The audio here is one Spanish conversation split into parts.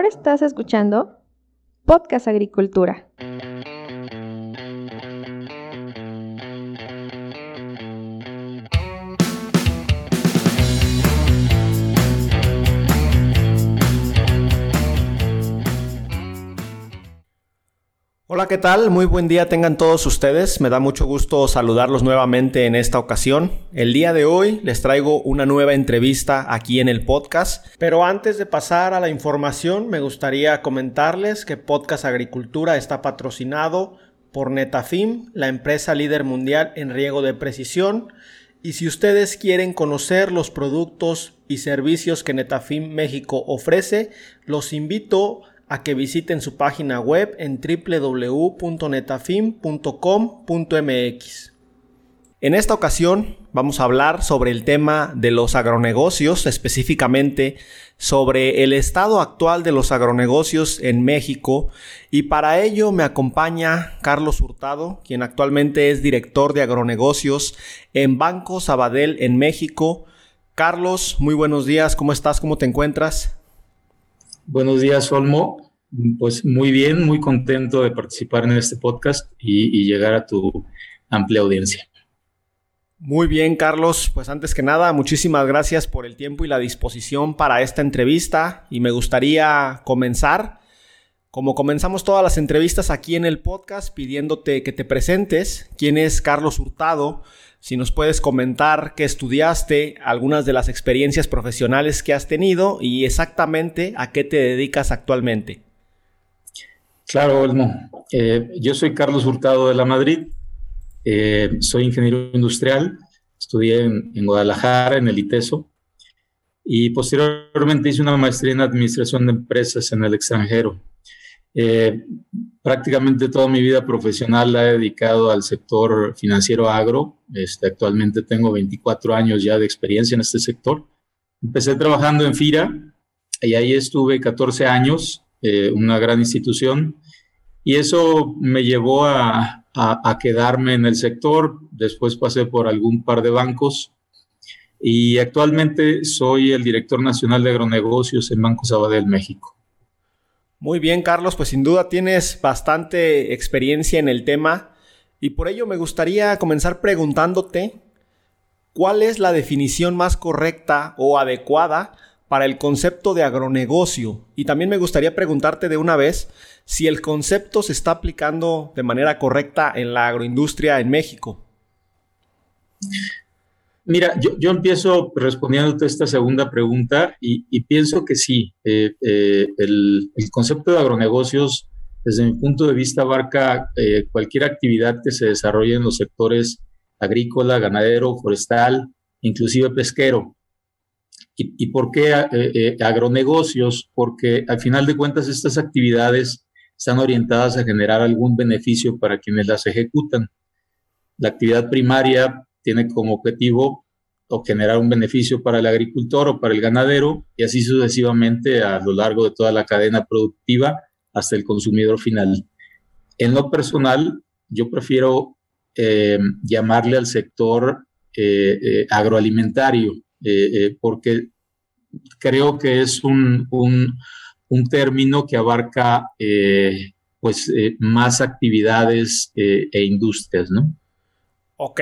Ahora estás escuchando Podcast Agricultura. Hola, ¿qué tal? Muy buen día tengan todos ustedes. Me da mucho gusto saludarlos nuevamente en esta ocasión. El día de hoy les traigo una nueva entrevista aquí en el podcast. Pero antes de pasar a la información, me gustaría comentarles que Podcast Agricultura está patrocinado por Netafim, la empresa líder mundial en riego de precisión. Y si ustedes quieren conocer los productos y servicios que Netafim México ofrece, los invito a que visiten su página web en www.netafim.com.mx. En esta ocasión vamos a hablar sobre el tema de los agronegocios, específicamente sobre el estado actual de los agronegocios en México y para ello me acompaña Carlos Hurtado, quien actualmente es director de agronegocios en Banco Sabadell en México. Carlos, muy buenos días, ¿cómo estás? ¿Cómo te encuentras? Buenos días, Olmo. Pues muy bien, muy contento de participar en este podcast y, llegar a tu amplia audiencia. Muy bien, Carlos. Pues antes que nada, muchísimas gracias por el tiempo y la disposición para esta entrevista. Y me gustaría comenzar, como comenzamos todas las entrevistas aquí en el podcast, pidiéndote que te presentes. ¿Quién es Carlos Hurtado? Si nos puedes comentar qué estudiaste, algunas de las experiencias profesionales que has tenido y exactamente a qué te dedicas actualmente. Claro, Olmo. Eh, yo soy Carlos Hurtado de la Madrid. Eh, soy ingeniero industrial. Estudié en, Guadalajara, en el ITESO. Y posteriormente hice una maestría en administración de empresas en el extranjero. Eh, prácticamente toda mi vida profesional la he dedicado al sector financiero agro. Este, actualmente tengo 24 años ya de experiencia en este sector. Empecé trabajando en FIRA y ahí estuve 14 años, eh, una gran institución, y eso me llevó a, quedarme en el sector. Después pasé por algún par de bancos y actualmente soy el director nacional de agronegocios en Banco Sabadell, México. Muy bien, Carlos, pues sin duda tienes bastante experiencia en el tema y por ello me gustaría comenzar preguntándote cuál es la definición más correcta o adecuada para el concepto de agronegocio. Y también me gustaría preguntarte de una vez si el concepto se está aplicando de manera correcta en la agroindustria en México. Mira, yo, empiezo respondiéndote esta segunda pregunta y, pienso que sí. Eh, eh, el, concepto de agronegocios, desde mi punto de vista, abarca eh, cualquier actividad que se desarrolle en los sectores agrícola, ganadero, forestal, inclusive pesquero. ¿Y, por qué agronegocios? Porque al final de cuentas estas actividades están orientadas a generar algún beneficio para quienes las ejecutan. La actividad primaria tiene como objetivo generar un beneficio para el agricultor o para el ganadero y así sucesivamente a lo largo de toda la cadena productiva hasta el consumidor final. En lo personal, yo prefiero eh, llamarle al sector eh, eh, agroalimentario porque creo que es un, un, término que abarca pues más actividades e industrias, ¿no? Ok.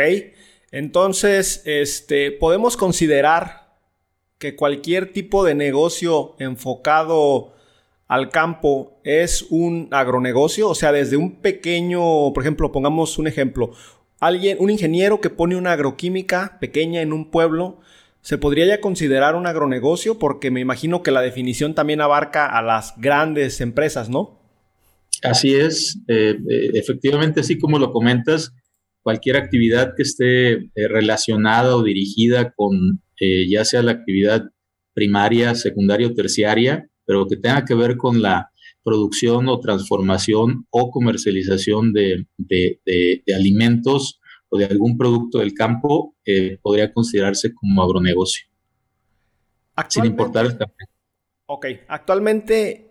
Entonces, este, podemos considerar que cualquier tipo de negocio enfocado al campo es un agronegocio, o sea, desde un pequeño, por ejemplo, pongamos un ejemplo, alguien, un ingeniero que pone una agroquímica pequeña en un pueblo, ¿se podría ya considerar un agronegocio? Porque me imagino que la definición también abarca a las grandes empresas, ¿no? Así es, eh, eh, efectivamente, así como lo comentas, cualquier actividad que esté eh, relacionada o dirigida con eh, ya sea la actividad primaria, secundaria o terciaria, pero que tenga que ver con la producción o transformación o comercialización de, alimentos o de algún producto del campo, eh, podría considerarse como agronegocio. Sin importar el tamaño. Ok, actualmente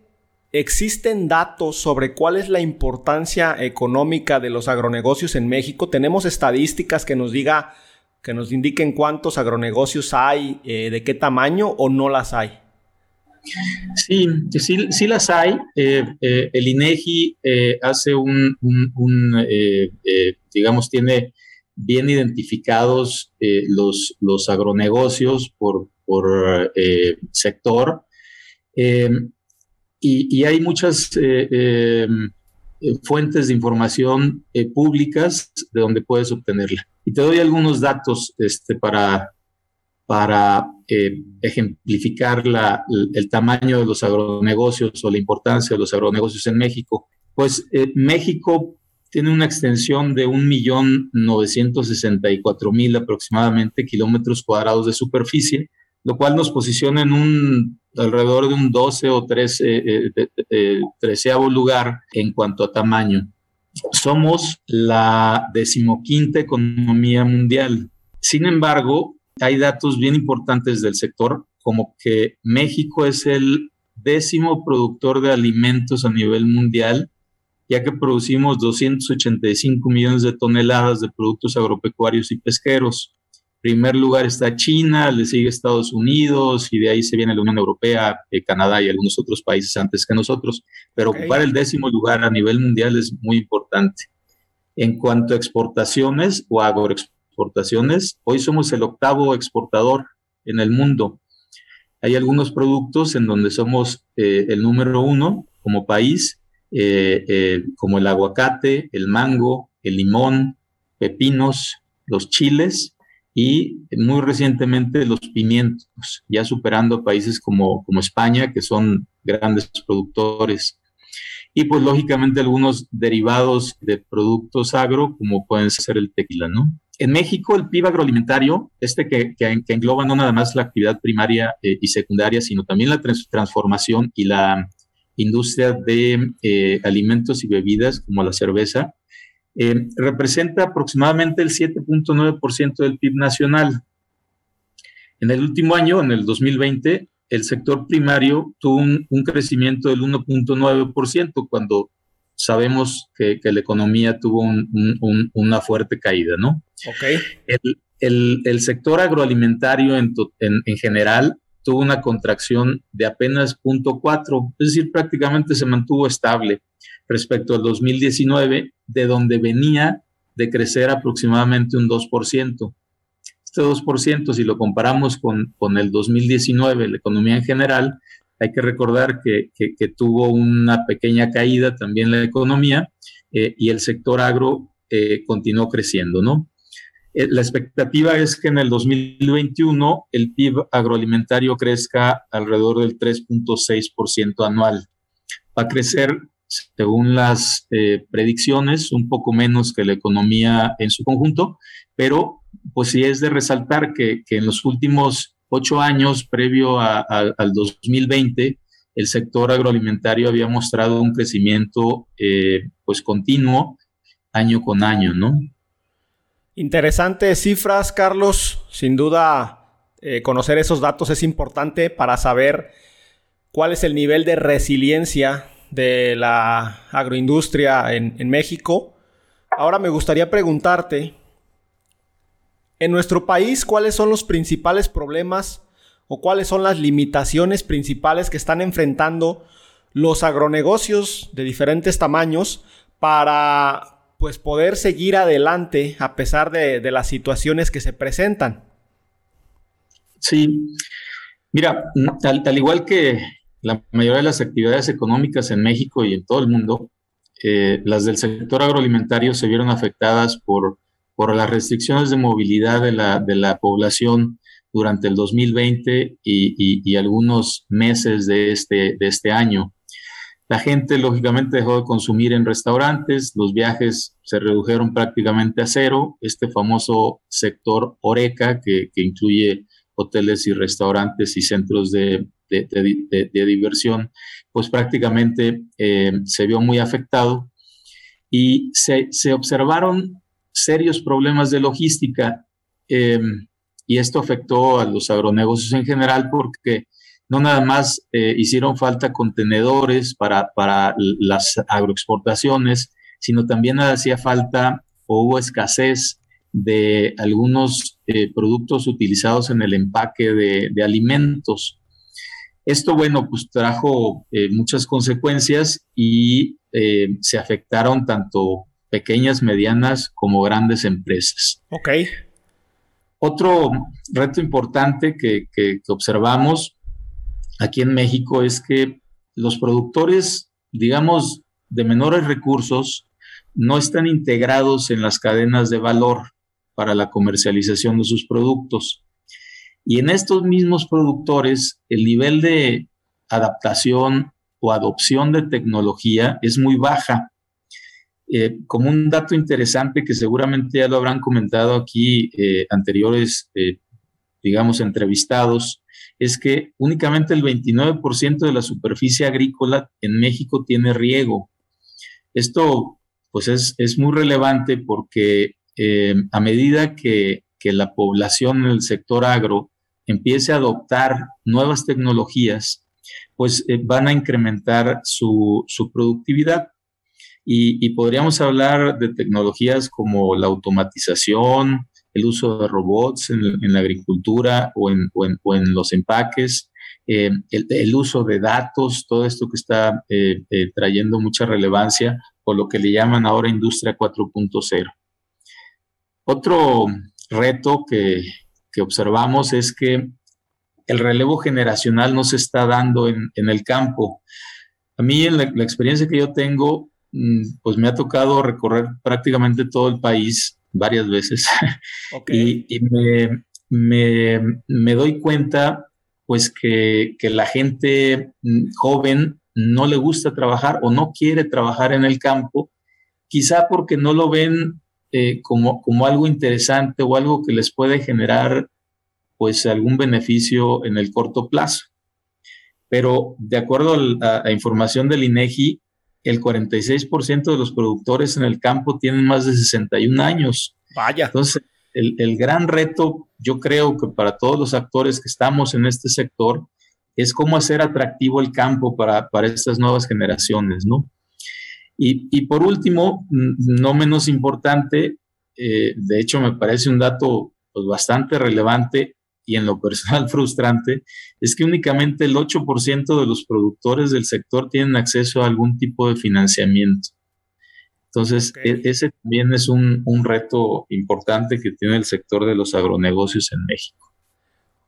¿Existen datos sobre cuál es la importancia económica de los agronegocios en México? ¿Tenemos estadísticas que nos diga, que nos indiquen cuántos agronegocios hay, eh, de qué tamaño o no las hay? Sí, sí, sí las hay. Eh, eh, el INEGI eh, hace un, digamos, tiene bien identificados los, los agronegocios por, por sector y, y, hay muchas fuentes de información públicas de donde puedes obtenerla. Y te doy algunos datos este, para, para eh, ejemplificar el tamaño de los agronegocios o la importancia de los agronegocios en México. Pues eh, México tiene una extensión de 1.964.000 aproximadamente kilómetros cuadrados de superficie, lo cual nos posiciona en un alrededor de un 12 o 13 eh, lugar en cuanto a tamaño. Somos la decimoquinta economía mundial. Sin embargo, hay datos bien importantes del sector, como que México es el décimo productor de alimentos a nivel mundial, ya que producimos 285 millones de toneladas de productos agropecuarios y pesqueros. En primer lugar está China, le sigue Estados Unidos y de ahí se viene la Unión Europea, eh, Canadá y algunos otros países antes que nosotros. Pero ocupar el décimo lugar a nivel mundial es muy importante. En cuanto a exportaciones o agroexportaciones, exportaciones. Hoy somos el octavo exportador en el mundo. Hay algunos productos en donde somos eh, el número uno como país, eh, eh, como el aguacate, el mango, el limón, pepinos, los chiles y muy recientemente los pimientos, ya superando países como, como España, que son grandes productores. Y pues lógicamente algunos derivados de productos agro, como pueden ser el tequila, ¿no? En México, el PIB agroalimentario, este que, engloba no nada más la actividad primaria eh, y secundaria, sino también la transformación y la industria de eh, alimentos y bebidas, como la cerveza, eh, representa aproximadamente el 7.9% del PIB nacional. En el último año, en el 2020, el sector primario tuvo un, un crecimiento del 1.9%, cuando sabemos que, la economía tuvo una fuerte caída, ¿no? Ok. El, sector agroalimentario en, general tuvo una contracción de apenas 0.4, es decir, prácticamente se mantuvo estable respecto al 2019, de donde venía de crecer aproximadamente un 2%. Este 2%, si lo comparamos con, con el 2019, la economía en general, hay que recordar que, tuvo una pequeña caída también la economía eh, y el sector agro eh, continuó creciendo, ¿no? Eh, la expectativa es que en el 2021 el PIB agroalimentario crezca alrededor del 3.6% anual. Va a crecer, según las predicciones, un poco menos que la economía en su conjunto, pero pues sí es de resaltar que, en los últimos ocho años previo al 2020, el sector agroalimentario había mostrado un crecimiento eh, pues continuo año con año, ¿no? Interesantes cifras, Carlos. Sin duda, eh, conocer esos datos es importante para saber cuál es el nivel de resiliencia de la agroindustria en, en México. Ahora me gustaría preguntarte, en nuestro país, ¿cuáles son los principales problemas o cuáles son las limitaciones principales que están enfrentando los agronegocios de diferentes tamaños para pues poder seguir adelante a pesar de, las situaciones que se presentan? Sí, mira, al, igual que la mayoría de las actividades económicas en México y en todo el mundo, eh, las del sector agroalimentario se vieron afectadas por las restricciones de movilidad de la, de la población durante el 2020 y, y, algunos meses de este, de este año. La gente lógicamente dejó de consumir en restaurantes, los viajes se redujeron prácticamente a cero. Este famoso sector Oreca, que, incluye hoteles y restaurantes y centros de, diversión, pues prácticamente eh, se vio muy afectado y se, se observaron serios problemas de logística em, y esto afectó a los agronegocios en general porque no nada más eh, hicieron falta contenedores para, para las agroexportaciones, sino también hacía falta o hubo escasez de algunos eh, productos utilizados en el empaque de, alimentos. Esto, bueno, pues trajo eh, muchas consecuencias y se afectaron tanto pequeñas, medianas como grandes empresas. Ok. Otro reto importante que, que observamos aquí en México es que los productores, digamos, de menores recursos, no están integrados en las cadenas de valor para la comercialización de sus productos. Y en estos mismos productores, el nivel de adaptación o adopción de tecnología es muy baja. Eh, como un dato interesante que seguramente ya lo habrán comentado aquí eh, anteriores, eh, digamos, entrevistados, es que únicamente el 29% de la superficie agrícola en México tiene riego. Esto, pues, es, es muy relevante porque a medida que, que la población en el sector agro empiece a adoptar nuevas tecnologías, pues eh, van a incrementar su, productividad. Y, podríamos hablar de tecnologías como la automatización, el uso de robots en, la agricultura o en, los empaques, eh, el, uso de datos, todo esto que está eh, trayendo mucha relevancia, o lo que le llaman ahora industria 4.0. Otro reto que, que observamos es que el relevo generacional no se está dando en, el campo. A mí, en la, experiencia que yo tengo, mm, pues me ha tocado recorrer prácticamente todo el país varias veces y, me, doy cuenta pues que, la gente joven no le gusta trabajar o no quiere trabajar en el campo, quizá porque no lo ven eh, como, como algo interesante o algo que les puede generar pues algún beneficio en el corto plazo. Pero de acuerdo a la información del INEGI, el 46% de los productores en el campo tienen más de 61 años. Vaya. Entonces, el, el, gran reto, yo creo que para todos los actores que estamos en este sector, es cómo hacer atractivo el campo para, para estas nuevas generaciones, ¿no? Y, por último, no menos importante, eh, de hecho me parece un dato pues, bastante relevante y en lo personal frustrante, es que únicamente el 8% de los productores del sector tienen acceso a algún tipo de financiamiento. Entonces, e, ese también es un, un, reto importante que tiene el sector de los agronegocios en México.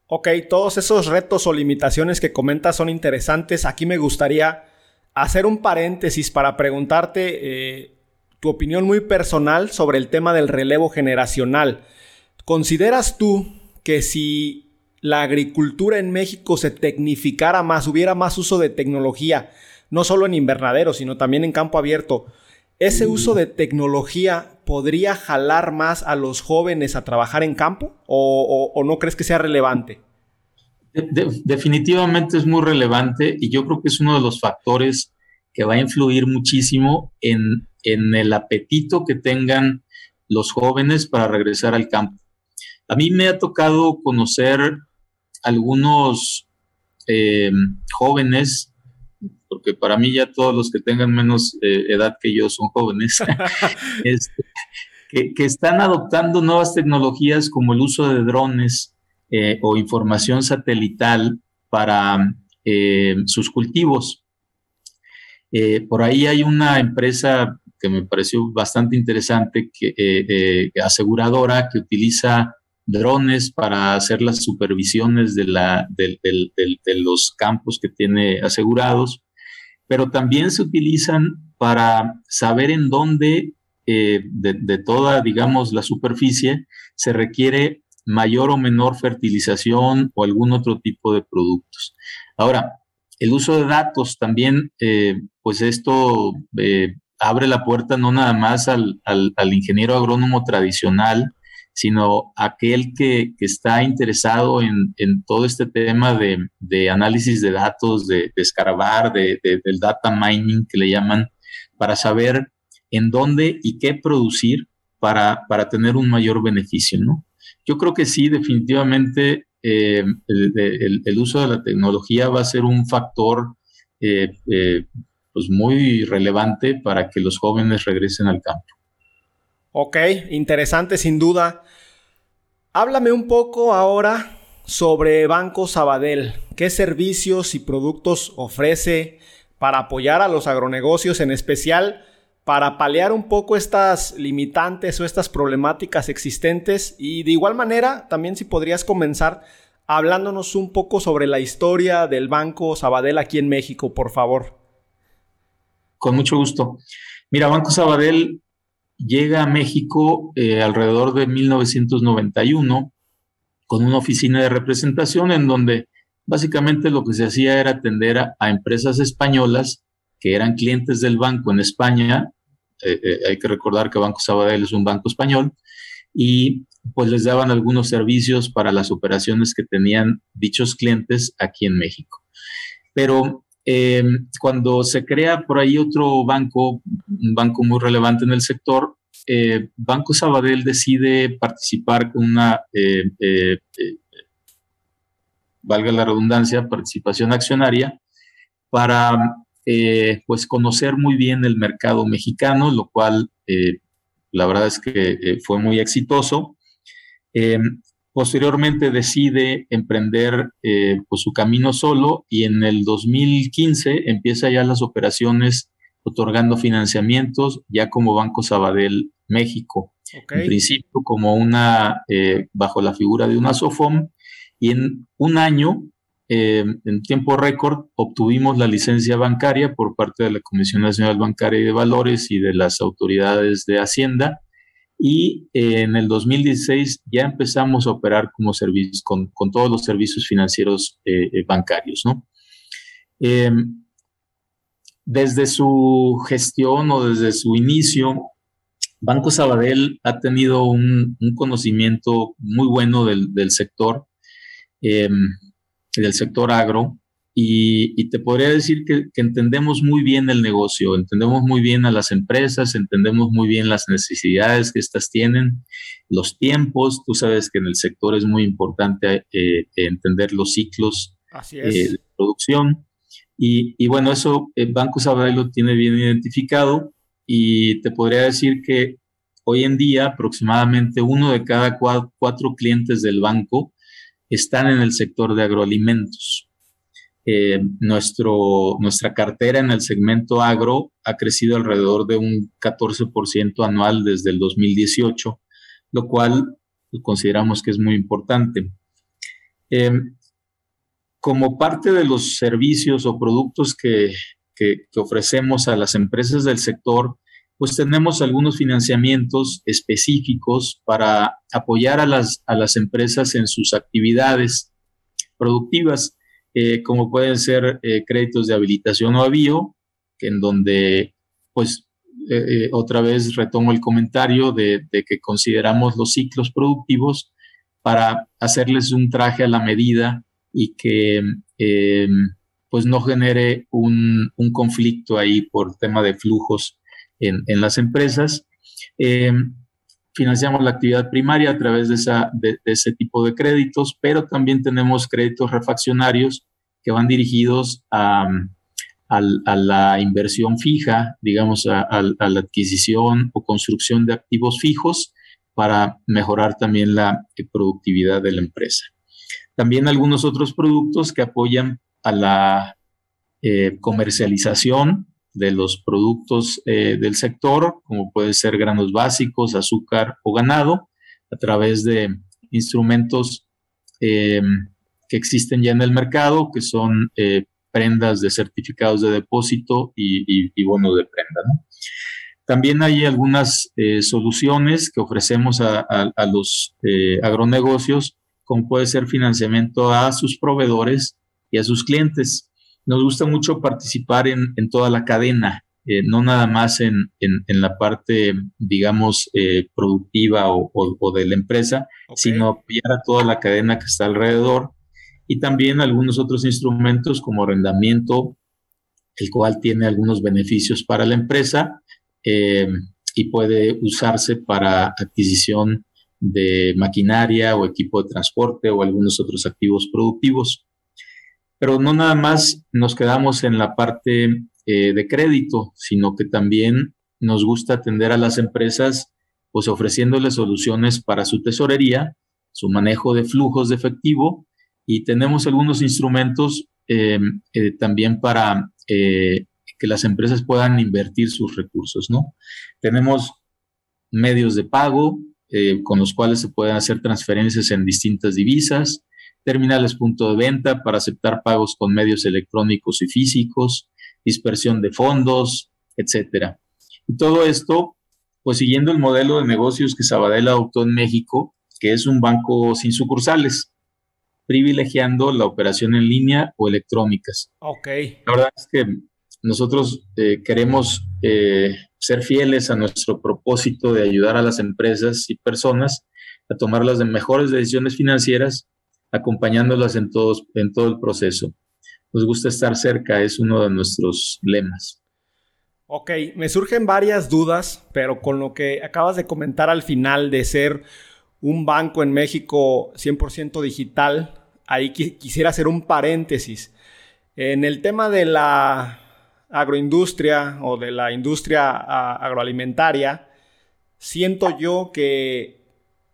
Ok, todos esos retos o limitaciones que comentas son interesantes. Aquí me gustaría hacer un paréntesis para preguntarte eh, tu opinión muy personal sobre el tema del relevo generacional. ¿Consideras tú que si la agricultura en México se tecnificara más, hubiera más uso de tecnología, no solo en invernadero, sino también en campo abierto, ese uso de tecnología podría jalar más a los jóvenes a trabajar en campo o no crees que sea relevante? definitivamente es muy relevante y yo creo que es uno de los factores que va a influir muchísimo en, el apetito que tengan los jóvenes para regresar al campo. A mí me ha tocado conocer algunos eh, jóvenes, porque para mí ya todos los que tengan menos eh, edad que yo son jóvenes, este, que, que, están adoptando nuevas tecnologías como el uso de drones, eh, o información satelital para sus cultivos. Por ahí hay una empresa que me pareció bastante interesante, que, aseguradora, que utiliza drones para hacer las supervisiones de, la, de, los campos que tiene asegurados, pero también se utilizan para saber en dónde de, toda, digamos, la superficie se requiere mayor o menor fertilización o algún otro tipo de productos. Ahora, el uso de datos también, eh, pues esto eh, abre la puerta no nada más al, ingeniero agrónomo tradicional, sino aquel que, está interesado en, todo este tema de, análisis de datos, de, escarabar, de, del data mining que le llaman, para saber en dónde y qué producir para, para tener un mayor beneficio, ¿no? Yo creo que sí, definitivamente eh, el, uso de la tecnología va a ser un factor eh, eh, pues muy relevante para que los jóvenes regresen al campo. Ok, interesante sin duda. Háblame un poco ahora sobre Banco Sabadell. ¿Qué servicios y productos ofrece para apoyar a los agronegocios, en especial para paliar un poco estas limitantes o estas problemáticas existentes? Y de igual manera, también si podrías comenzar hablándonos un poco sobre la historia del Banco Sabadell aquí en México, por favor. Con mucho gusto. Mira, Banco Sabadell llega a México eh, alrededor de 1991 con una oficina de representación en donde básicamente lo que se hacía era atender a, empresas españolas que eran clientes del banco en España. Eh, eh, hay que recordar que Banco Sabadell es un banco español y pues les daban algunos servicios para las operaciones que tenían dichos clientes aquí en México. Pero eh, cuando se crea por ahí otro banco, un banco muy relevante en el sector, eh, Banco Sabadell decide participar con una, eh, valga la redundancia, participación accionaria para pues conocer muy bien el mercado mexicano, lo cual la verdad es que fue muy exitoso. Posteriormente decide emprender eh, pues, su camino solo y en el 2015 empieza ya las operaciones otorgando financiamientos ya como Banco Sabadell México. En principio como una, eh, bajo la figura de una SOFOM y en un año, em, en tiempo récord, obtuvimos la licencia bancaria por parte de la Comisión Nacional Bancaria y de Valores y de las autoridades de Hacienda y eh, en el 2016 ya empezamos a operar como servicio, con, todos los servicios financieros eh, eh, bancarios. ¿no? Em, desde su gestión o desde su inicio, Banco Sabadell ha tenido un, conocimiento muy bueno del, sector, em, del sector agro, y, te podría decir que, entendemos muy bien el negocio, entendemos muy bien a las empresas, entendemos muy bien las necesidades que éstas tienen, los tiempos. Tú sabes que en el sector es muy importante eh, entender los ciclos eh, de producción. Y, bueno, eso el Banco Sabadell lo tiene bien identificado y te podría decir que hoy en día aproximadamente uno de cada cuatro clientes del banco están en el sector de agroalimentos. Eh, nuestro, nuestra cartera en el segmento agro ha crecido alrededor de un 14% anual desde el 2018, lo cual consideramos que es muy importante. Em, como parte de los servicios o productos que, que, ofrecemos a las empresas del sector, pues tenemos algunos financiamientos específicos para apoyar a las, a las empresas en sus actividades productivas. Eh, como pueden ser eh, créditos de habilitación o avío, en donde, pues, eh, otra vez retomo el comentario de, que consideramos los ciclos productivos para hacerles un traje a la medida y que, em, pues, no genere un, conflicto ahí por tema de flujos en, las empresas. Em, financiamos la actividad primaria a través de, ese tipo de créditos, pero también tenemos créditos refaccionarios que van dirigidos a, la inversión fija, digamos, a, la adquisición o construcción de activos fijos para mejorar también la productividad de la empresa. También algunos otros productos que apoyan a la eh, comercialización de los productos eh, del sector, como puede ser granos básicos, azúcar o ganado, a través de instrumentos eh, que existen ya en el mercado, que son eh, prendas de certificados de depósito y, y, bonos de prenda. También hay algunas soluciones que ofrecemos a, los agronegocios, como puede ser financiamiento a sus proveedores y a sus clientes nos gusta mucho participar en, toda la cadena, eh, no nada más en, la parte, digamos, eh, productiva o, de la empresa, sino apoyar a toda la cadena que está alrededor y también algunos otros instrumentos como arrendamiento, el cual tiene algunos beneficios para la empresa eh, y puede usarse para adquisición de maquinaria o equipo de transporte o algunos otros activos productivos. Pero no nada más nos quedamos en la parte eh, de crédito, sino que también nos gusta atender a las empresas, pues ofreciéndoles soluciones para su tesorería, su manejo de flujos de efectivo y tenemos algunos instrumentos em, eh, también para eh, que las empresas puedan invertir sus recursos, ¿no? Tenemos medios de pago con los cuales se pueden hacer transferencias en distintas divisas, terminales punto de venta para aceptar pagos con medios electrónicos y físicos, dispersión de fondos, etcétera. Y todo esto, pues siguiendo el modelo de negocios que Sabadell adoptó en México, que es un banco sin sucursales, privilegiando la operación en línea o electrónicas. Ok. La verdad es que nosotros eh, queremos eh, ser fieles a nuestro propósito de ayudar a las empresas y personas a tomar las mejores decisiones financieras, acompañándolas en, todos, en todo el proceso. Nos gusta estar cerca, es uno de nuestros lemas. Ok, me surgen varias dudas, pero con lo que acabas de comentar al final de ser un banco en México 100% digital, ahí quisiera hacer un paréntesis. En el tema de la agroindustria o de la industria agroalimentaria, siento yo que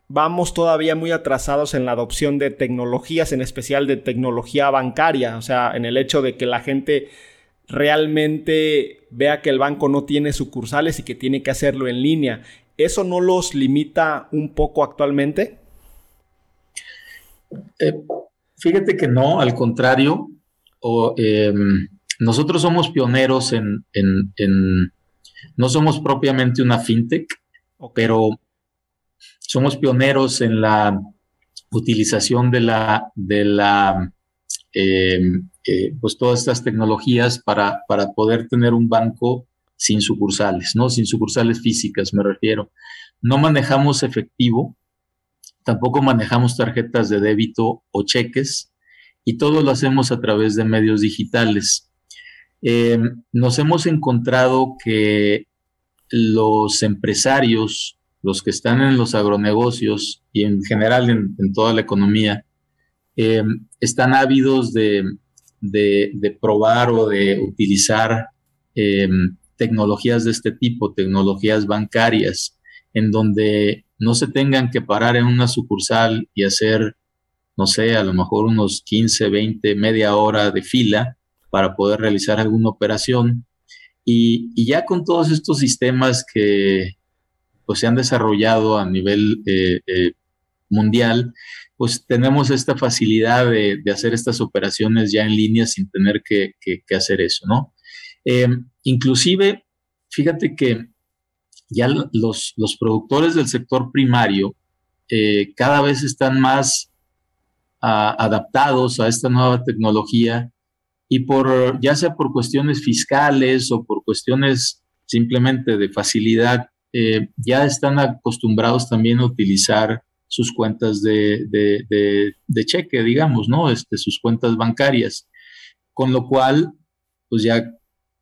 vamos todavía muy atrasados en la adopción de tecnologías, en especial de tecnología bancaria, o sea, en el hecho de que la gente realmente vea que el banco no tiene sucursales y que tiene que hacerlo en línea. ¿Eso no los limita un poco actualmente? Eh, fíjate que no, al contrario. O, em, nosotros somos pioneros en, no somos propiamente una fintech, pero somos pioneros en la utilización de la, de la, em, eh, pues todas estas tecnologías para, para poder tener un banco sin sucursales, ¿no? Sin sucursales físicas, me refiero. No manejamos efectivo, tampoco manejamos tarjetas de débito o cheques, y todo lo hacemos a través de medios digitales. Eh, nos hemos encontrado que los empresarios, los que están en los agronegocios y en general en, toda la economía, eh, están ávidos de, probar o de utilizar eh, tecnologías de este tipo, tecnologías bancarias, en donde no se tengan que parar en una sucursal y hacer, no sé, a lo mejor unos 15, 20, media hora de fila para poder realizar alguna operación. Y, ya con todos estos sistemas que pues, se han desarrollado a nivel eh, eh, mundial, pues tenemos esta facilidad de, hacer estas operaciones ya en línea sin tener que, hacer eso, ¿no? Eh, inclusive, fíjate que ya los, los productores del sector primario eh, cada vez están más adaptados a esta nueva tecnología y por, ya sea por cuestiones fiscales o por cuestiones simplemente de facilidad, eh, ya están acostumbrados también a utilizar sus cuentas de, de, cheque, digamos, ¿no? Este, sus cuentas bancarias. Con lo cual, pues ya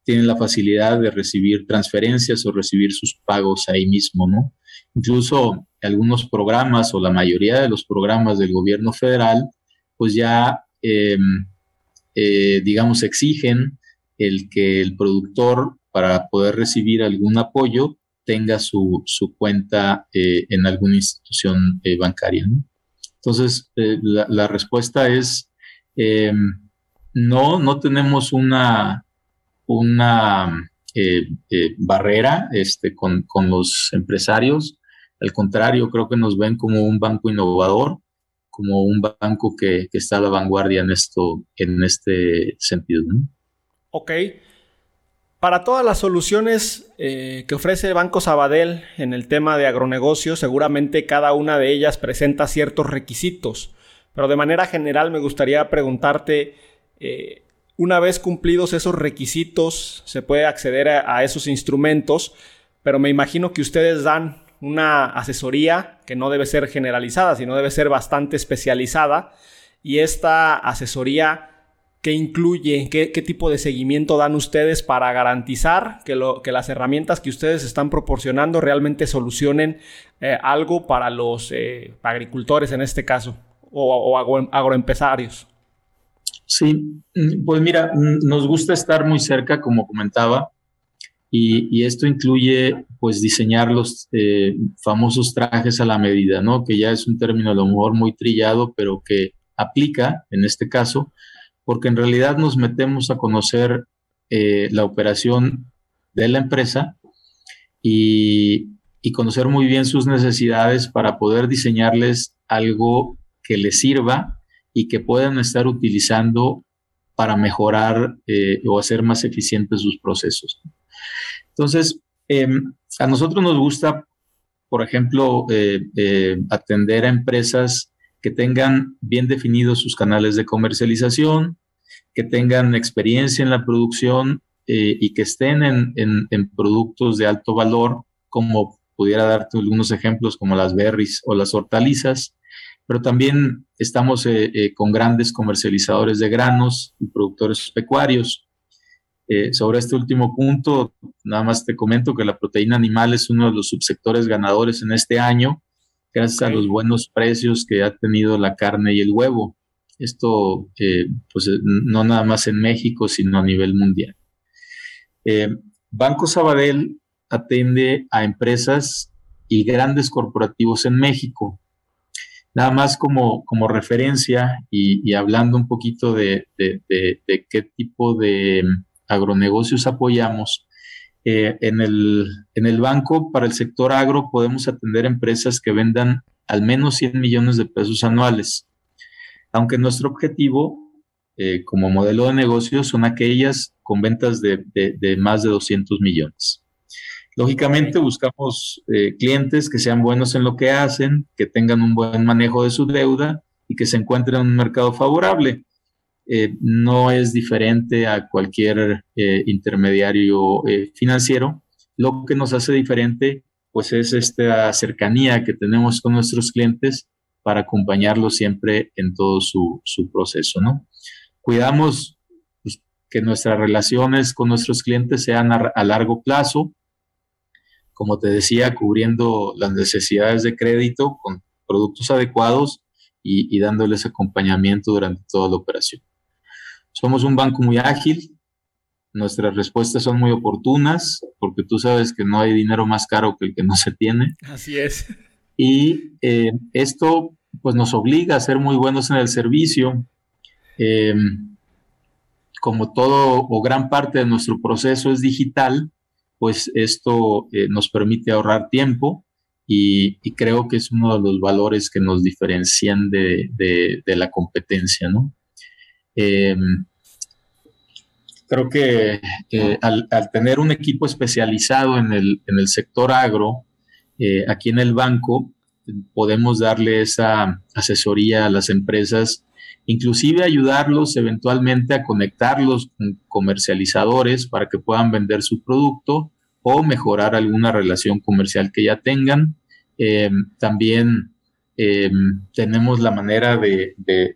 tienen la facilidad de recibir transferencias o recibir sus pagos ahí mismo, ¿no? Incluso algunos programas o la mayoría de los programas del gobierno federal, pues ya, em, eh, digamos, exigen el que el productor, para poder recibir algún apoyo, tenga su, cuenta eh, en alguna institución eh, bancaria, ¿no? Entonces, la, la, respuesta es, no, no tenemos una una eh, eh, barrera este, con, los empresarios. Al contrario, creo que nos ven como un banco innovador, como un banco que, está a la vanguardia en, esto, en este sentido. Ok. Para todas las soluciones eh, que ofrece Banco Sabadell en el tema de agronegocios, seguramente cada una de ellas presenta ciertos requisitos. Pero de manera general me gustaría preguntarte, una vez cumplidos esos requisitos, se puede acceder a, esos instrumentos, pero me imagino que ustedes dan una asesoría que no debe ser generalizada, sino debe ser bastante especializada. Y esta asesoría, ¿qué incluye? ¿Qué, tipo de seguimiento dan ustedes para garantizar que, lo, que, las herramientas que ustedes están proporcionando realmente solucionen eh, algo para los eh, agricultores en este caso o, agroempresarios? Sí, mm, pues mira, mm, nos gusta estar muy cerca, como comentaba, y, esto incluye pues diseñar los eh, famosos trajes a la medida, ¿no? Que ya es un término a lo mejor muy trillado, pero que aplica en este caso, porque en realidad nos metemos a conocer eh, la operación de la empresa y, conocer muy bien sus necesidades para poder diseñarles algo que les sirva y que puedan estar utilizando para mejorar eh, o hacer más eficientes sus procesos. Entonces, em, a nosotros nos gusta, por ejemplo, eh, atender a empresas que tengan bien definidos sus canales de comercialización, que tengan experiencia en la producción y que estén en, en productos de alto valor, como pudiera darte algunos ejemplos como las berries o las hortalizas, pero también estamos eh, eh, con grandes comercializadores de granos y productores pecuarios. Eh, sobre este último punto, nada más te comento que la proteína animal es uno de los subsectores ganadores en este año, gracias a los buenos precios que ha tenido la carne y el huevo. Esto, pues, no nada más en México, sino a nivel mundial. Banco Sabadell atende a empresas y grandes corporativos en México Nada más como, como referencia y, hablando un poquito de, qué tipo de agronegocios apoyamos, eh, en, el, en el banco para el sector agro podemos atender empresas que vendan al menos 100 millones de pesos anuales, aunque nuestro objetivo eh, como modelo de negocio son aquellas con ventas de, de más de 200 millones. Lógicamente buscamos eh, clientes que sean buenos en lo que hacen, que tengan un buen manejo de su deuda y que se encuentren en un mercado favorable. Eh, no es diferente a cualquier eh, intermediario financiero. Lo que nos hace diferente pues es esta cercanía que tenemos con nuestros clientes para acompañarlos siempre en todo su, proceso. Cuidamos pues, que nuestras relaciones con nuestros clientes sean a largo plazo, como te decía, cubriendo las necesidades de crédito con productos adecuados y, dándoles acompañamiento durante toda la operación. Somos un banco muy ágil, nuestras respuestas son muy oportunas, porque tú sabes que no hay dinero más caro que el que no se tiene. Así es. Y eh, esto pues nos obliga a ser muy buenos en el servicio. Em, como todo o gran parte de nuestro proceso es digital, pues esto eh, nos permite ahorrar tiempo y, creo que es uno de los valores que nos diferencian de, la competencia, ¿no? Em, creo que al, tener un equipo especializado en el, sector agro, eh, aquí en el banco, podemos darle esa asesoría a las empresas, inclusive ayudarlos eventualmente a conectarlos con comercializadores para que puedan vender su producto o mejorar alguna relación comercial que ya tengan. Eh, también eh, tenemos la manera de,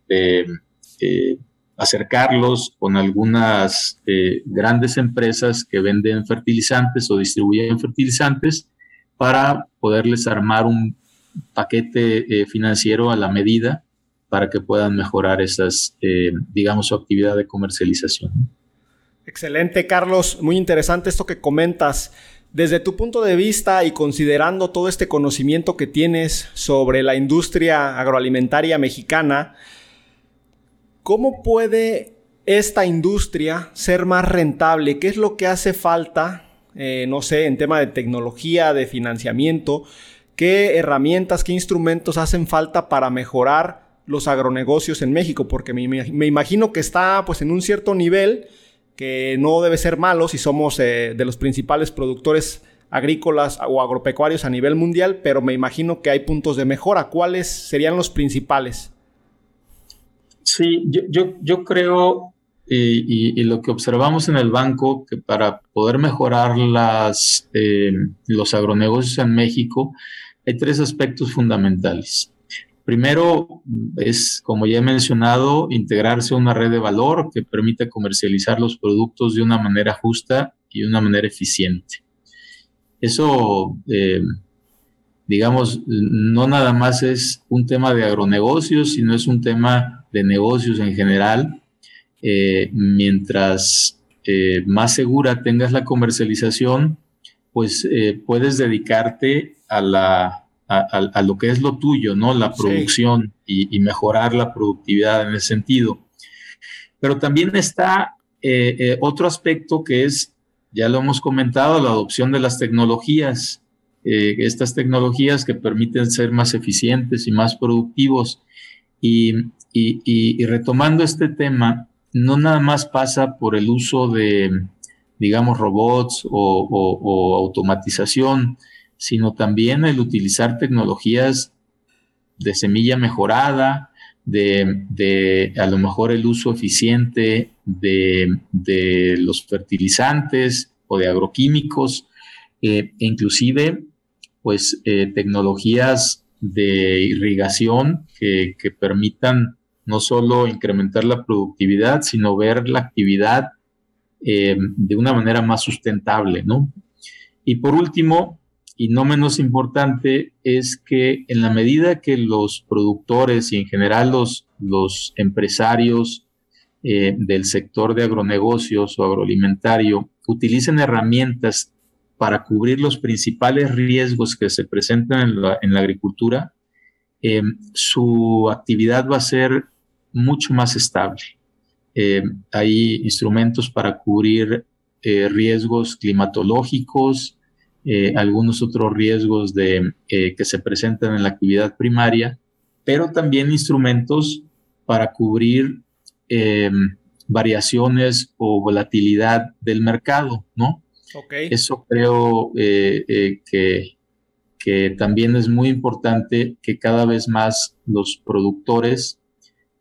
eh, acercarlos con algunas grandes empresas que venden fertilizantes o distribuyen fertilizantes para poderles armar un paquete financiero a la medida para que puedan mejorar esas, digamos, su actividad de comercialización. Excelente, Carlos. Muy interesante esto que comentas. Desde tu punto de vista y considerando todo este conocimiento que tienes sobre la industria agroalimentaria mexicana, ¿cómo puede esta industria ser más rentable? ¿Qué es lo que hace falta, eh, no sé, en tema de tecnología, de financiamiento? ¿Qué herramientas, qué instrumentos hacen falta para mejorar los agronegocios en México? Porque me, imagino que está pues en un cierto nivel que no debe ser malo si somos eh, de los principales productores agrícolas o agropecuarios a nivel mundial, pero me imagino que hay puntos de mejora. ¿Cuáles serían los principales? Sí, yo, yo, creo, y, lo que observamos en el banco, que para poder mejorar las, eh, los agronegocios en México, hay tres aspectos fundamentales. Primero es, como ya he mencionado, integrarse a una red de valor que permita comercializar los productos de una manera justa y de una manera eficiente. Eso, eh, digamos, no nada más es un tema de agronegocios, sino es un tema de negocios en general. Eh, mientras eh, más segura tengas la comercialización, pues puedes dedicarte a la a, lo que es lo tuyo, ¿no? La producción y, mejorar la productividad en ese sentido. Pero también está eh, eh, otro aspecto que es, ya lo hemos comentado, la adopción de las tecnologías. Eh, estas tecnologías que permiten ser más eficientes y más productivos. Y, y retomando este tema, no nada más pasa por el uso de, digamos, robots o, automatización, sino también el utilizar tecnologías de semilla mejorada, de, a lo mejor el uso eficiente de, los fertilizantes o de agroquímicos, eh, e inclusive pues eh, tecnologías de irrigación que, permitan no solo incrementar la productividad, sino ver la actividad eh, de una manera más sustentable, ¿no? Y por último, y no menos importante, es que en la medida que los productores y en general los, los empresarios eh, del sector de agronegocios o agroalimentario utilicen herramientas para cubrir los principales riesgos que se presentan en la, agricultura, eh, su actividad va a ser mucho más estable. Eh, hay instrumentos para cubrir eh, riesgos climatológicos, eh, algunos otros riesgos de, que se presentan en la actividad primaria, pero también instrumentos para cubrir variaciones o volatilidad del mercado, ¿no? Eso creo que, que también es muy importante que cada vez más los productores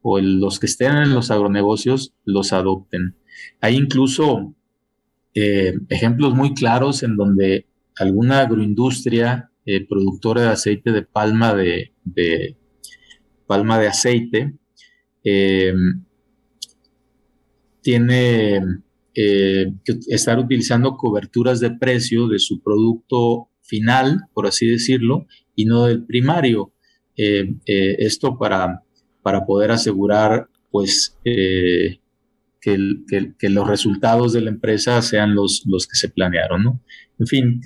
o los que estén en los agronegocios los adopten. Hay incluso eh, ejemplos muy claros en donde alguna agroindustria eh, productora de aceite de palma de, palma de aceite em, tiene eh, que estar utilizando coberturas de precio de su producto final, por así decirlo, y no del primario. esto para para poder asegurar pues eh, que, los resultados de la empresa sean los, los que se planearon. ¿no? En fin,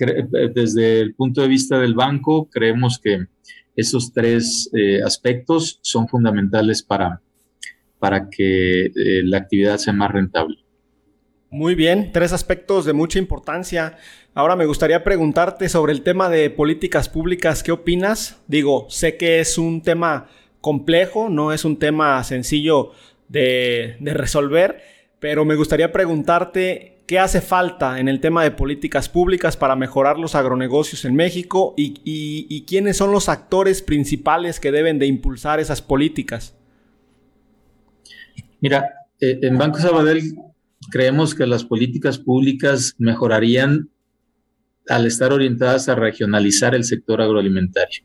desde el punto de vista del banco, creemos que esos tres eh, aspectos son fundamentales para, para que eh, la actividad sea más rentable. Muy bien, tres aspectos de mucha importancia. Ahora me gustaría preguntarte sobre el tema de políticas públicas. ¿Qué opinas? Digo, sé que es un tema complejo, no es un tema sencillo de, resolver, pero me gustaría preguntarte qué hace falta en el tema de políticas públicas para mejorar los agronegocios en México y, quiénes son los actores principales que deben de impulsar esas políticas. Mira, eh, en Banco Sabadell creemos que las políticas públicas mejorarían al estar orientadas a regionalizar el sector agroalimentario.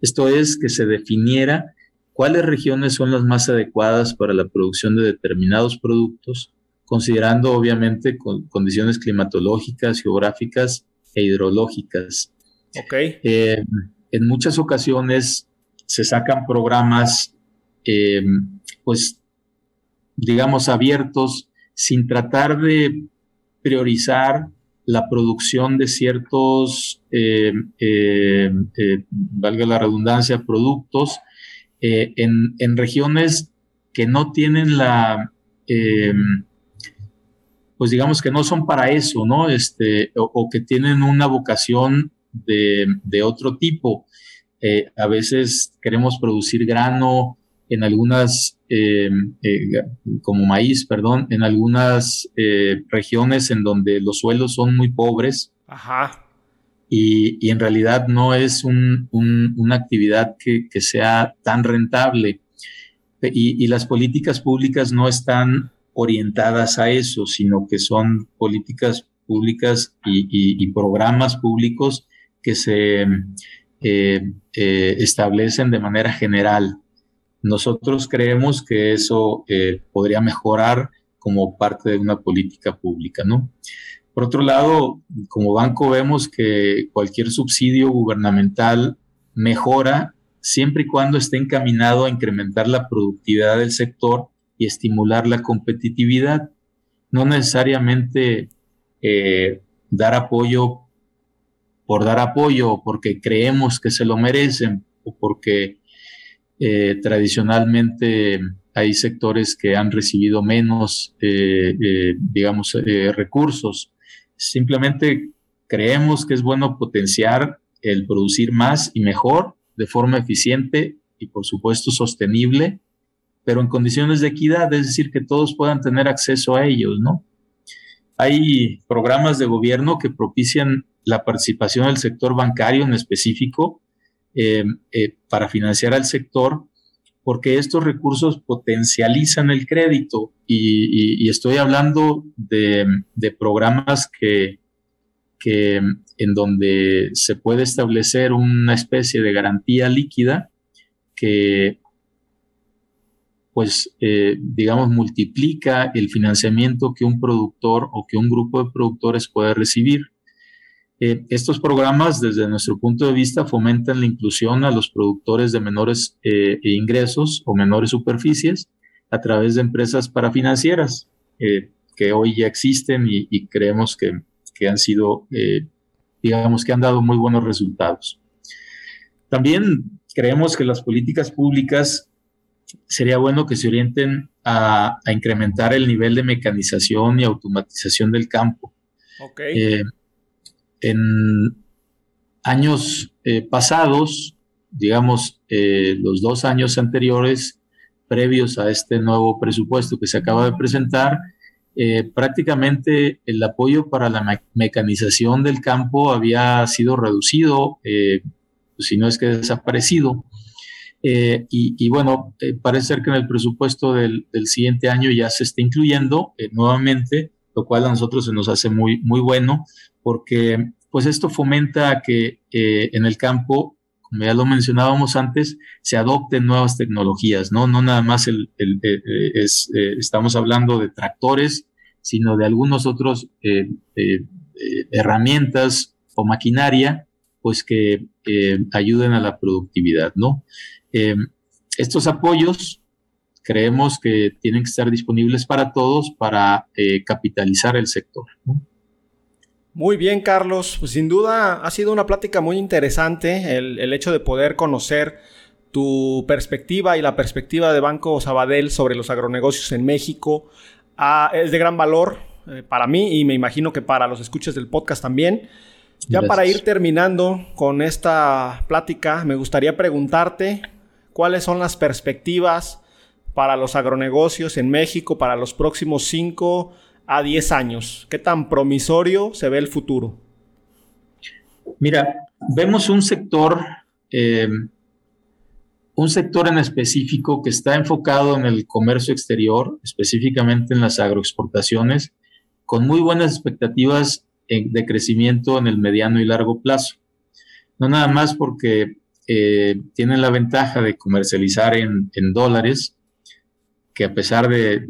Esto es que se definiera cuáles regiones son las más adecuadas para la producción de determinados productos, considerando obviamente condiciones climatológicas, geográficas e hidrológicas. Okay. Eh, en muchas ocasiones se sacan programas, eh, pues, digamos, abiertos, sin tratar de priorizar la producción de ciertos, eh, valga la redundancia, productos eh, en, regiones que no tienen la, em, pues digamos que no son para eso, ¿no? Este, o, que tienen una vocación de, otro tipo. Eh, a veces queremos producir grano en algunas, em, eh, como maíz, perdón, en algunas regiones en donde los suelos son muy pobres. Ajá y, en realidad no es una actividad que, sea tan rentable. Y, las políticas públicas no están orientadas a eso, sino que son políticas públicas y, programas públicos que se eh, eh, establecen de manera general. Nosotros creemos que eso eh, podría mejorar como parte de una política pública, ¿no? Por otro lado, como banco vemos que cualquier subsidio gubernamental mejora siempre y cuando esté encaminado a incrementar la productividad del sector y estimular la competitividad. No necesariamente eh, dar apoyo por dar apoyo porque creemos que se lo merecen o porque eh, tradicionalmente hay sectores que han recibido menos, eh, digamos, recursos. Simplemente creemos que es bueno potenciar el producir más y mejor de forma eficiente y por supuesto sostenible, pero en condiciones de equidad, es decir, que todos puedan tener acceso a ellos, ¿no? Hay programas de gobierno que propician la participación del sector bancario en específico eh, eh, para financiar al sector, porque estos recursos potencializan el crédito y, estoy hablando de, programas que, en donde se puede establecer una especie de garantía líquida que pues, eh, digamos, multiplica el financiamiento que un productor o que un grupo de productores puede recibir. Eh, estos programas, desde nuestro punto de vista, fomentan la inclusión a los productores de menores eh, ingresos o menores superficies a través de empresas parafinancieras que hoy ya existen y, creemos que, que, han sido, digamos, que han dado muy buenos resultados. También creemos que las políticas públicas sería bueno que se orienten a, incrementar el nivel de mecanización y automatización del campo. Eh, en años eh, pasados, digamos, eh, los dos años anteriores, previos a este nuevo presupuesto que se acaba de presentar, prácticamente el apoyo para la mecanización del campo había sido reducido, si no es que desaparecido. Eh, y, bueno, eh, parece ser que en el presupuesto del, siguiente año ya se está incluyendo eh, nuevamente, lo cual a nosotros se nos hace muy, muy bueno, porque pues esto fomenta que en el campo, como ya lo mencionábamos antes, se adopten nuevas tecnologías, ¿no? No nada más el, es, estamos hablando de tractores, sino de algunos otros herramientas o maquinaria, pues que ayuden a la productividad, ¿no? Eh, estos apoyos creemos que tienen que estar disponibles para todos para eh, capitalizar el sector. Muy bien, Carlos. Pues sin duda ha sido una plática muy interesante el, hecho de poder conocer tu perspectiva y la perspectiva de Banco Sabadell sobre los agronegocios en México. Ah, es de gran valor eh, para mí y me imagino que para los escuchas del podcast también. Ya para ir terminando con esta plática, me gustaría preguntarte cuáles son las perspectivas para los agronegocios en México para los próximos 5 a 10 años. ¿Qué tan promisorio se ve el futuro? Mira, vemos un sector, eh, un sector en específico que está enfocado en el comercio exterior, específicamente en las agroexportaciones, con muy buenas expectativas de crecimiento en el mediano y largo plazo. No nada más porque eh, tienen la ventaja de comercializar en, dólares, que a pesar de,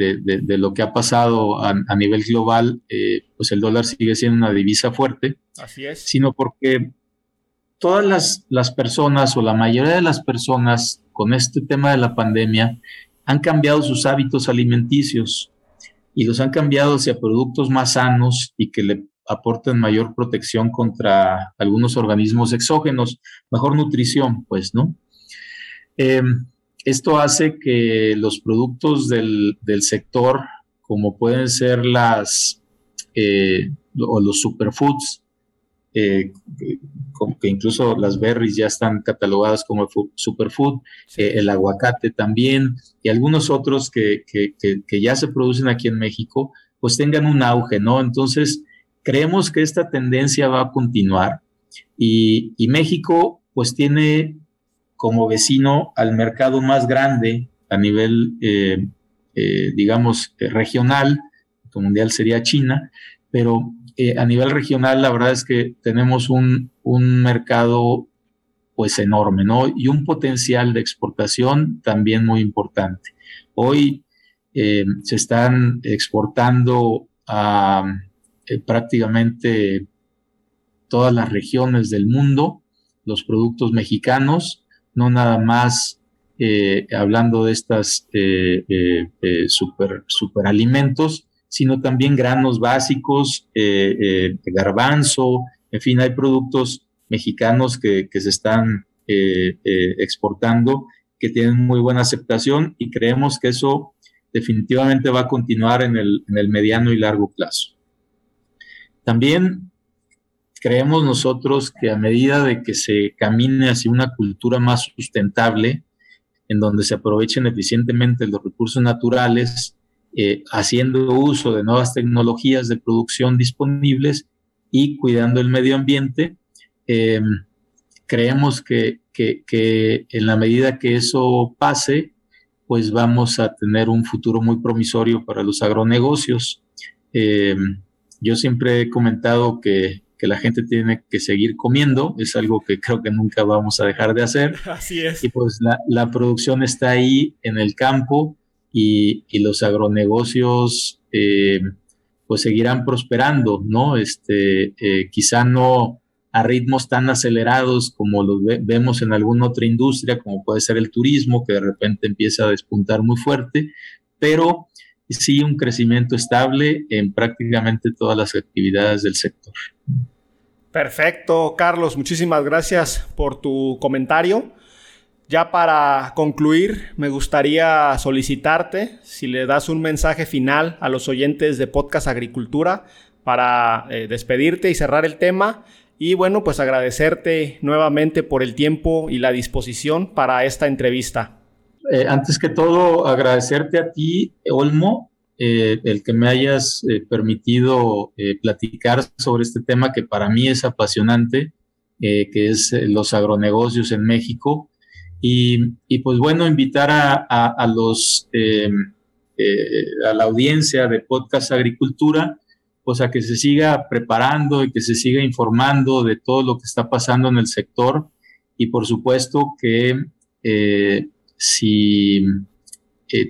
lo que ha pasado a, nivel global, eh, pues el dólar sigue siendo una divisa fuerte. Así es. Sino porque todas las, las personas o la mayoría de las personas con este tema de la pandemia han cambiado sus hábitos alimenticios y los han cambiado hacia productos más sanos y que le aporten mayor protección contra algunos organismos exógenos, mejor nutrición, pues, ¿no? Em, esto hace que los productos del, sector, como pueden ser las eh, o los superfoods, eh, que incluso las berries ya están catalogadas como superfood, eh, el aguacate también, y algunos otros que, que, ya se producen aquí en México, pues tengan un auge, ¿no? Entonces, Creemos que esta tendencia va a continuar y, México pues tiene como vecino al mercado más grande a nivel, eh, eh, digamos, eh, regional, el mundial sería China, pero a nivel regional la verdad es que tenemos un, un mercado pues enorme, ¿no? Y un potencial de exportación también muy importante. Hoy se están exportando a prácticamente todas las regiones del mundo, los productos mexicanos, no nada más eh, hablando de estas eh, super, superalimentos, sino también granos básicos, garbanzo, en fin, hay productos mexicanos que, se están eh, eh, exportando, que tienen muy buena aceptación y creemos que eso definitivamente va a continuar en el mediano y largo plazo. También creemos nosotros que a medida de que se camine hacia una cultura más sustentable, en donde se aprovechen eficientemente los recursos naturales, eh, haciendo uso de nuevas tecnologías de producción disponibles y cuidando el medio ambiente, em, creemos que, en la medida que eso pase, pues vamos a tener un futuro muy promisorio para los agronegocios. Em, yo siempre he comentado que que la gente tiene que seguir comiendo, es algo que creo que nunca vamos a dejar de hacer. Así es. Y pues la, producción está ahí en el campo y, los agronegocios eh, pues seguirán prosperando, ¿no? Este, eh, quizá no a ritmos tan acelerados como los vemos en alguna otra industria, como puede ser el turismo, que de repente empieza a despuntar muy fuerte, pero sí un crecimiento estable en prácticamente todas las actividades del sector. Perfecto, Carlos, muchísimas gracias por tu comentario. Ya para concluir, me gustaría solicitarte si le das un mensaje final a los oyentes de Podcast Agricultura para eh, despedirte y cerrar el tema. Y bueno, pues agradecerte nuevamente por el tiempo y la disposición para esta entrevista. Eh, antes que todo, agradecerte a ti, Olmo, eh, el que me hayas eh, permitido eh, platicar sobre este tema que para mí es apasionante, que es los agronegocios en México. Y, pues bueno, invitar a, los, a la audiencia de Podcast Agricultura, pues a que se siga preparando y que se siga informando de todo lo que está pasando en el sector. Y por supuesto que si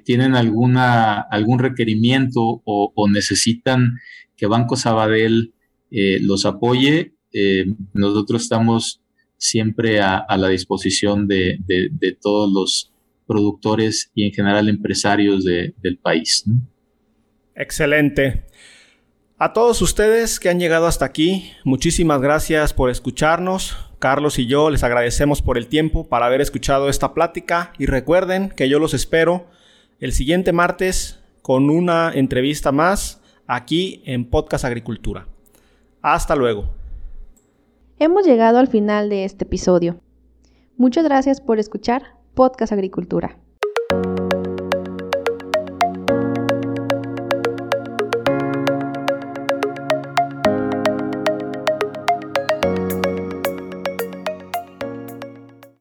tienen alguna, algún requerimiento o, necesitan que Banco Sabadell eh, los apoye, eh, nosotros estamos siempre a, la disposición de, todos los productores y en general empresarios del país. Excelente. A todos ustedes que han llegado hasta aquí, muchísimas gracias por escucharnos. Carlos y yo les agradecemos por el tiempo para haber escuchado esta plática y recuerden que yo los espero el siguiente martes con una entrevista más aquí en Podcast Agricultura. Hasta luego. Hemos llegado al final de este episodio. Muchas gracias por escuchar Podcast Agricultura.